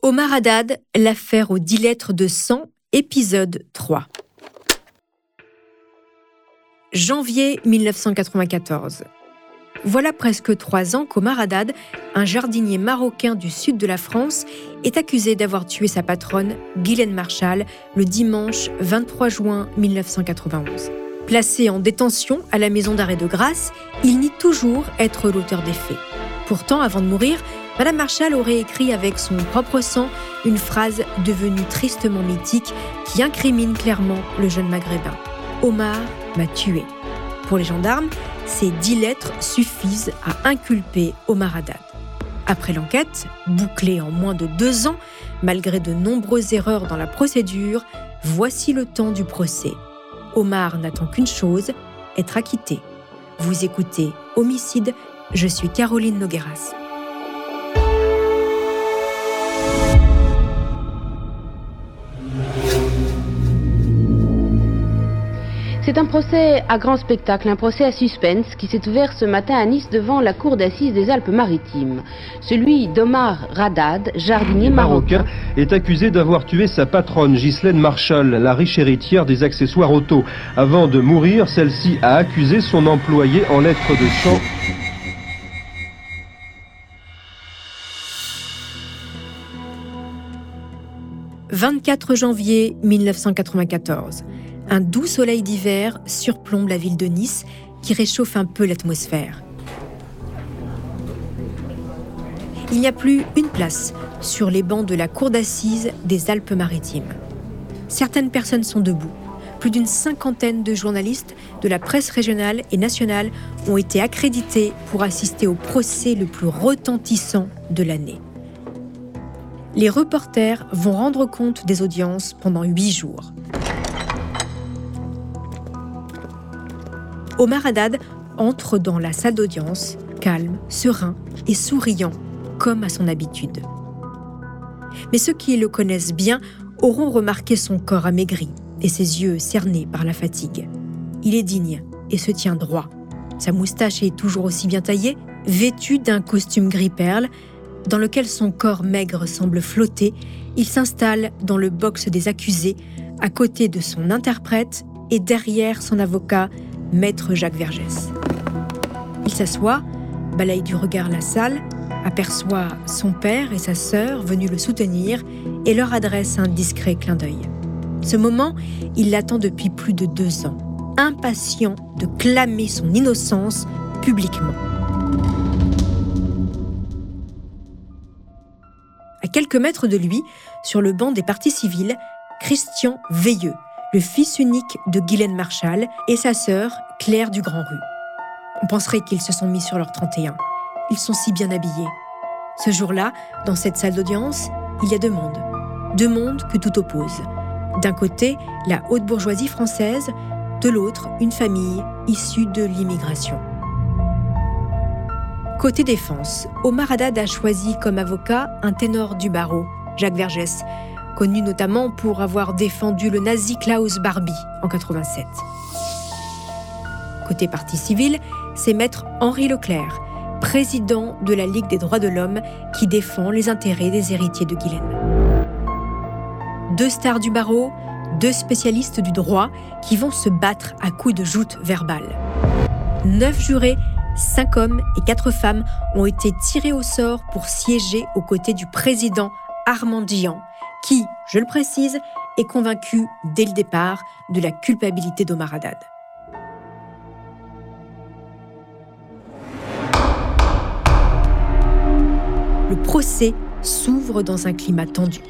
Omar Haddad, l'affaire aux 10 lettres de sang, épisode 3. Janvier 1994. Voilà presque trois ans qu'Omar Haddad, un jardinier marocain du sud de la France, est accusé d'avoir tué sa patronne, Guylaine Marshall, le dimanche 23 juin 1991. Placé en détention à la maison d'arrêt de grâce, il nie toujours être l'auteur des faits. Pourtant, avant de mourir, Madame Marshall aurait écrit avec son propre sang une phrase devenue tristement mythique qui incrimine clairement le jeune maghrébin. Omar m'a tué. Pour les gendarmes, ces dix lettres suffisent à inculper Omar Haddad. Après l'enquête, bouclée en moins de deux ans, malgré de nombreuses erreurs dans la procédure, voici le temps du procès. Omar n'attend qu'une chose, être acquitté. Vous écoutez Homicide, je suis Caroline Nogueras. C'est un procès à grand spectacle, un procès à suspense qui s'est ouvert ce matin à Nice devant la cour d'assises des Alpes-Maritimes. Celui d'Omar Radad, jardinier marocain, est accusé d'avoir tué sa patronne Ghislaine Marshall, la riche héritière des accessoires auto. Avant de mourir, celle-ci a accusé son employé en lettres de sang. « 24 janvier 1994. Un doux soleil d'hiver surplombe la ville de Nice qui réchauffe un peu l'atmosphère. Il n'y a plus une place sur les bancs de la cour d'assises des Alpes-Maritimes. Certaines personnes sont debout. Plus d'une cinquantaine de journalistes de la presse régionale et nationale ont été accrédités pour assister au procès le plus retentissant de l'année. Les reporters vont rendre compte des audiences pendant huit jours. Omar Haddad entre dans la salle d'audience, calme, serein et souriant, comme à son habitude. Mais ceux qui le connaissent bien auront remarqué son corps amaigri et ses yeux cernés par la fatigue. Il est digne et se tient droit. Sa moustache est toujours aussi bien taillée, vêtu d'un costume gris perle, dans lequel son corps maigre semble flotter, il s'installe dans le box des accusés, à côté de son interprète et derrière son avocat, Maître Jacques Vergès. Il s'assoit, balaye du regard la salle, aperçoit son père et sa sœur venus le soutenir et leur adresse un discret clin d'œil. Ce moment, il l'attend depuis plus de deux ans, impatient de clamer son innocence publiquement. À quelques mètres de lui, sur le banc des partis civils, Christian Veilleux, le fils unique de Guylaine Marshall et sa sœur Claire du Grand Rue. On penserait qu'ils se sont mis sur leur 31. Ils sont si bien habillés. Ce jour-là, dans cette salle d'audience, il y a deux mondes. Deux mondes que tout oppose. D'un côté, la haute bourgeoisie française, de l'autre, une famille issue de l'immigration. Côté défense, Omar Haddad a choisi comme avocat un ténor du barreau, Jacques Vergès, connu notamment pour avoir défendu le nazi Klaus Barbie en 87. Côté parti civil, c'est maître Henri Leclerc, président de la Ligue des droits de l'homme qui défend les intérêts des héritiers de Guylaine. Deux stars du barreau, deux spécialistes du droit qui vont se battre à coups de joutes verbales. Neuf jurés, cinq hommes et quatre femmes ont été tirés au sort pour siéger aux côtés du président Armand Dian, qui, je le précise, est convaincu dès le départ de la culpabilité d'Omar Haddad. Le procès s'ouvre dans un climat tendu.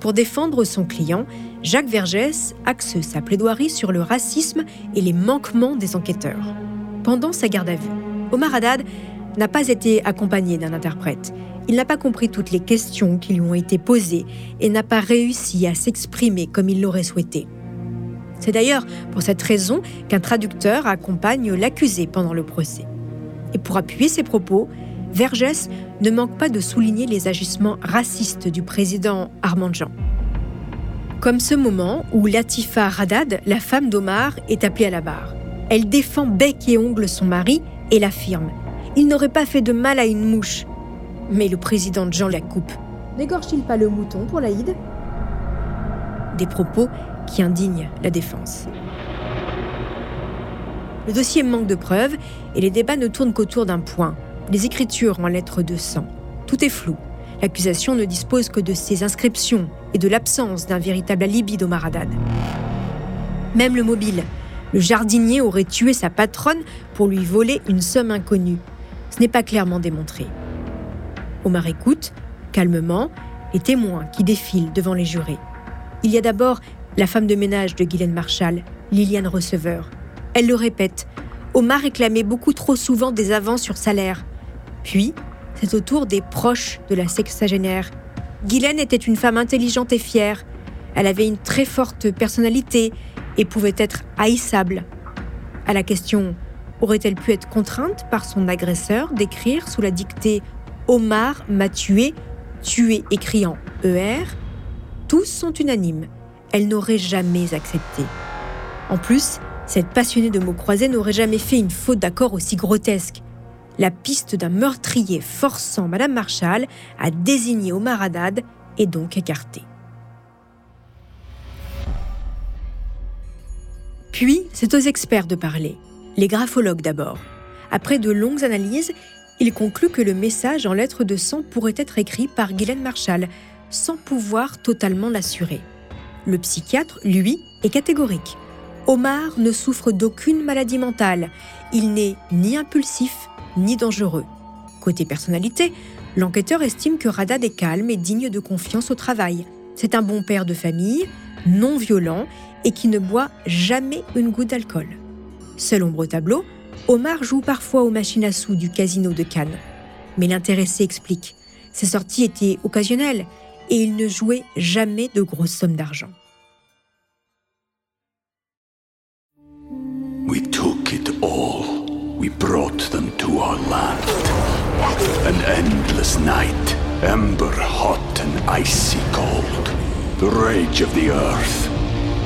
Pour défendre son client, Jacques Vergès axe sa plaidoirie sur le racisme et les manquements des enquêteurs. Pendant sa garde à vue, Omar Haddad n'a pas été accompagné d'un interprète. Il n'a pas compris toutes les questions qui lui ont été posées et n'a pas réussi à s'exprimer comme il l'aurait souhaité. C'est d'ailleurs pour cette raison qu'un traducteur accompagne l'accusé pendant le procès. Et pour appuyer ses propos, Vergès ne manque pas de souligner les agissements racistes du président Armand Jean. Comme ce moment où Latifa Radad, la femme d'Omar, est appelée à la barre. Elle défend bec et ongle son mari et l'affirme. Il n'aurait pas fait de mal à une mouche. Mais le président Jean la coupe. N'égorge-t-il pas le mouton pour l'Aïd? Des propos qui indignent la défense. Le dossier manque de preuves et les débats ne tournent qu'autour d'un point les écritures en lettres de sang. Tout est flou. L'accusation ne dispose que de ces inscriptions et de l'absence d'un véritable alibi d'Omar Haddad. Même le mobile. Le jardinier aurait tué sa patronne pour lui voler une somme inconnue. Ce n'est pas clairement démontré. Omar écoute, calmement, les témoins qui défilent devant les jurés. Il y a d'abord la femme de ménage de Guylaine Marshall, Liliane Receveur. Elle le répète, Omar réclamait beaucoup trop souvent des avances sur salaire. Puis, c'est au tour des proches de la sexagénaire. Guylaine était une femme intelligente et fière. Elle avait une très forte personnalité et pouvait être haïssable. À la question aurait-elle pu être contrainte par son agresseur d'écrire sous la dictée Omar m'a tué, tué écriant ER Tous sont unanimes. Elle n'aurait jamais accepté. En plus, cette passionnée de mots croisés n'aurait jamais fait une faute d'accord aussi grotesque la piste d'un meurtrier forçant Madame Marshall à désigner Omar Haddad est donc écartée. Puis, c'est aux experts de parler, les graphologues d'abord. Après de longues analyses, ils concluent que le message en lettres de sang pourrait être écrit par Guylaine Marshall, sans pouvoir totalement l'assurer. Le psychiatre, lui, est catégorique. Omar ne souffre d'aucune maladie mentale. Il n'est ni impulsif, ni dangereux. Côté personnalité, l'enquêteur estime que Radad est calme et digne de confiance au travail. C'est un bon père de famille, non violent et qui ne boit jamais une goutte d'alcool. Seul ombre tableau, Omar joue parfois aux machines à sous du casino de Cannes. Mais l'intéressé explique. Ses sorties étaient occasionnelles et il ne jouait jamais de grosses sommes d'argent. We took it all. we brought them to our land. An endless night, ember hot and icy cold. The rage of the earth.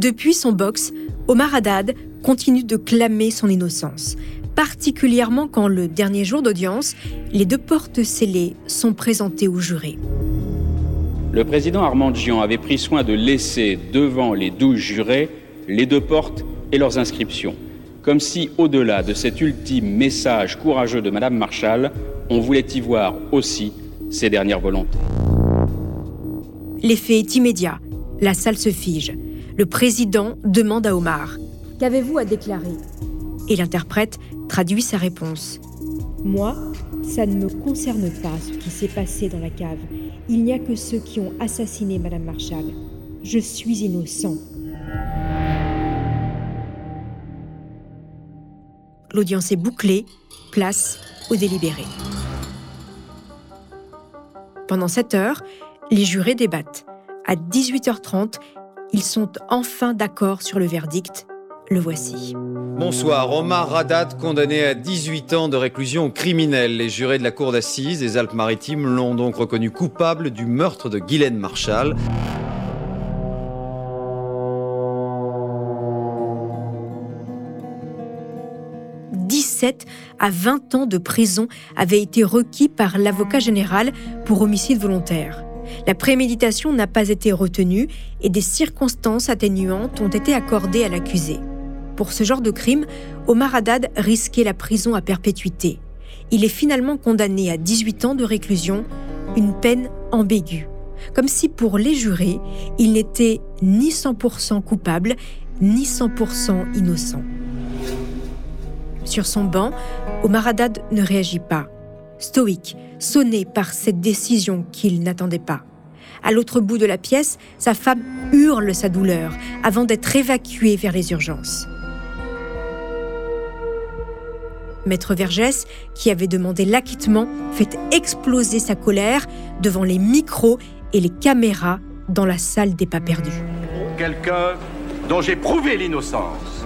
Depuis son box, Omar Haddad continue de clamer son innocence, particulièrement quand le dernier jour d'audience, les deux portes scellées sont présentées aux jurés. Le président Armand Gian avait pris soin de laisser devant les douze jurés les deux portes et leurs inscriptions, comme si, au-delà de cet ultime message courageux de Madame Marshall, on voulait y voir aussi ses dernières volontés. L'effet est immédiat. La salle se fige. Le président demande à Omar Qu'avez-vous à déclarer? Et l'interprète traduit sa réponse Moi, ça ne me concerne pas ce qui s'est passé dans la cave. Il n'y a que ceux qui ont assassiné Madame Marshall. Je suis innocent. L'audience est bouclée, place au délibéré. Pendant 7 heures, les jurés débattent. À 18h30, ils sont enfin d'accord sur le verdict. Le voici. Bonsoir. Omar Radat, condamné à 18 ans de réclusion criminelle. Les jurés de la Cour d'assises des Alpes-Maritimes l'ont donc reconnu coupable du meurtre de Guylaine Marshall. à 20 ans de prison avaient été requis par l'avocat général pour homicide volontaire. La préméditation n'a pas été retenue et des circonstances atténuantes ont été accordées à l'accusé. Pour ce genre de crime, Omar Haddad risquait la prison à perpétuité. Il est finalement condamné à 18 ans de réclusion, une peine ambiguë. Comme si pour les jurés, il n'était ni 100% coupable, ni 100% innocent. Sur son banc, Omar Haddad ne réagit pas, stoïque, sonné par cette décision qu'il n'attendait pas. À l'autre bout de la pièce, sa femme hurle sa douleur avant d'être évacuée vers les urgences. Maître Vergès, qui avait demandé l'acquittement, fait exploser sa colère devant les micros et les caméras dans la salle des pas perdus. Quelqu'un dont j'ai prouvé l'innocence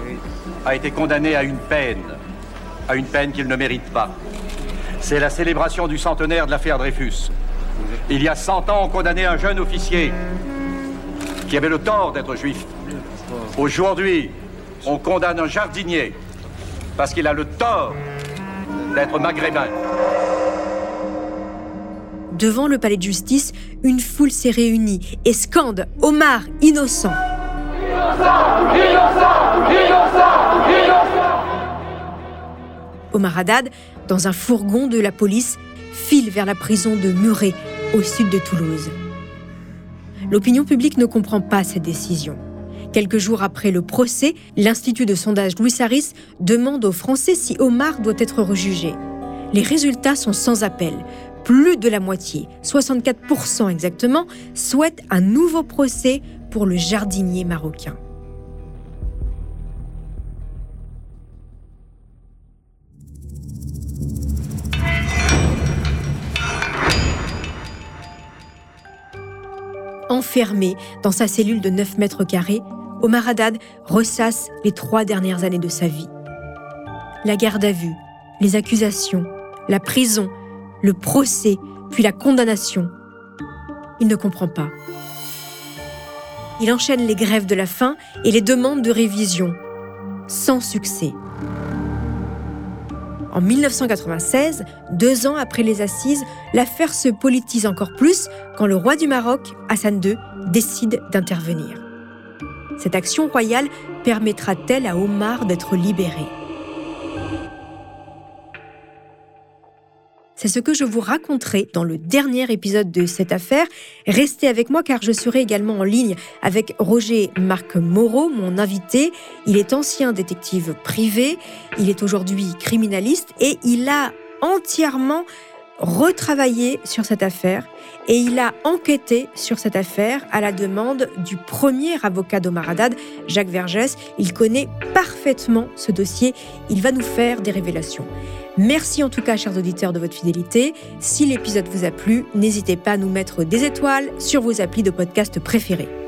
a été condamné à une peine à une peine qu'il ne mérite pas. C'est la célébration du centenaire de l'affaire Dreyfus. Il y a 100 ans, on condamnait un jeune officier qui avait le tort d'être juif. Aujourd'hui, on condamne un jardinier parce qu'il a le tort d'être maghrébin. Devant le palais de justice, une foule s'est réunie et scande Omar innocent. Innocent Omar Haddad, dans un fourgon de la police, file vers la prison de Muret, au sud de Toulouse. L'opinion publique ne comprend pas cette décision. Quelques jours après le procès, l'Institut de sondage Louis Saris demande aux Français si Omar doit être rejugé. Les résultats sont sans appel. Plus de la moitié, 64% exactement, souhaitent un nouveau procès pour le jardinier marocain. Enfermé dans sa cellule de 9 mètres carrés, Omar Haddad ressasse les trois dernières années de sa vie. La garde à vue, les accusations, la prison, le procès, puis la condamnation. Il ne comprend pas. Il enchaîne les grèves de la faim et les demandes de révision, sans succès. En 1996, deux ans après les assises, l'affaire se politise encore plus quand le roi du Maroc, Hassan II, décide d'intervenir. Cette action royale permettra-t-elle à Omar d'être libéré? C'est ce que je vous raconterai dans le dernier épisode de cette affaire. Restez avec moi car je serai également en ligne avec Roger Marc Moreau, mon invité. Il est ancien détective privé, il est aujourd'hui criminaliste et il a entièrement retravaillé sur cette affaire et il a enquêté sur cette affaire à la demande du premier avocat d'Omar Haddad, Jacques Vergès. Il connaît parfaitement ce dossier, il va nous faire des révélations. Merci en tout cas, chers auditeurs, de votre fidélité. Si l'épisode vous a plu, n'hésitez pas à nous mettre des étoiles sur vos applis de podcast préférés.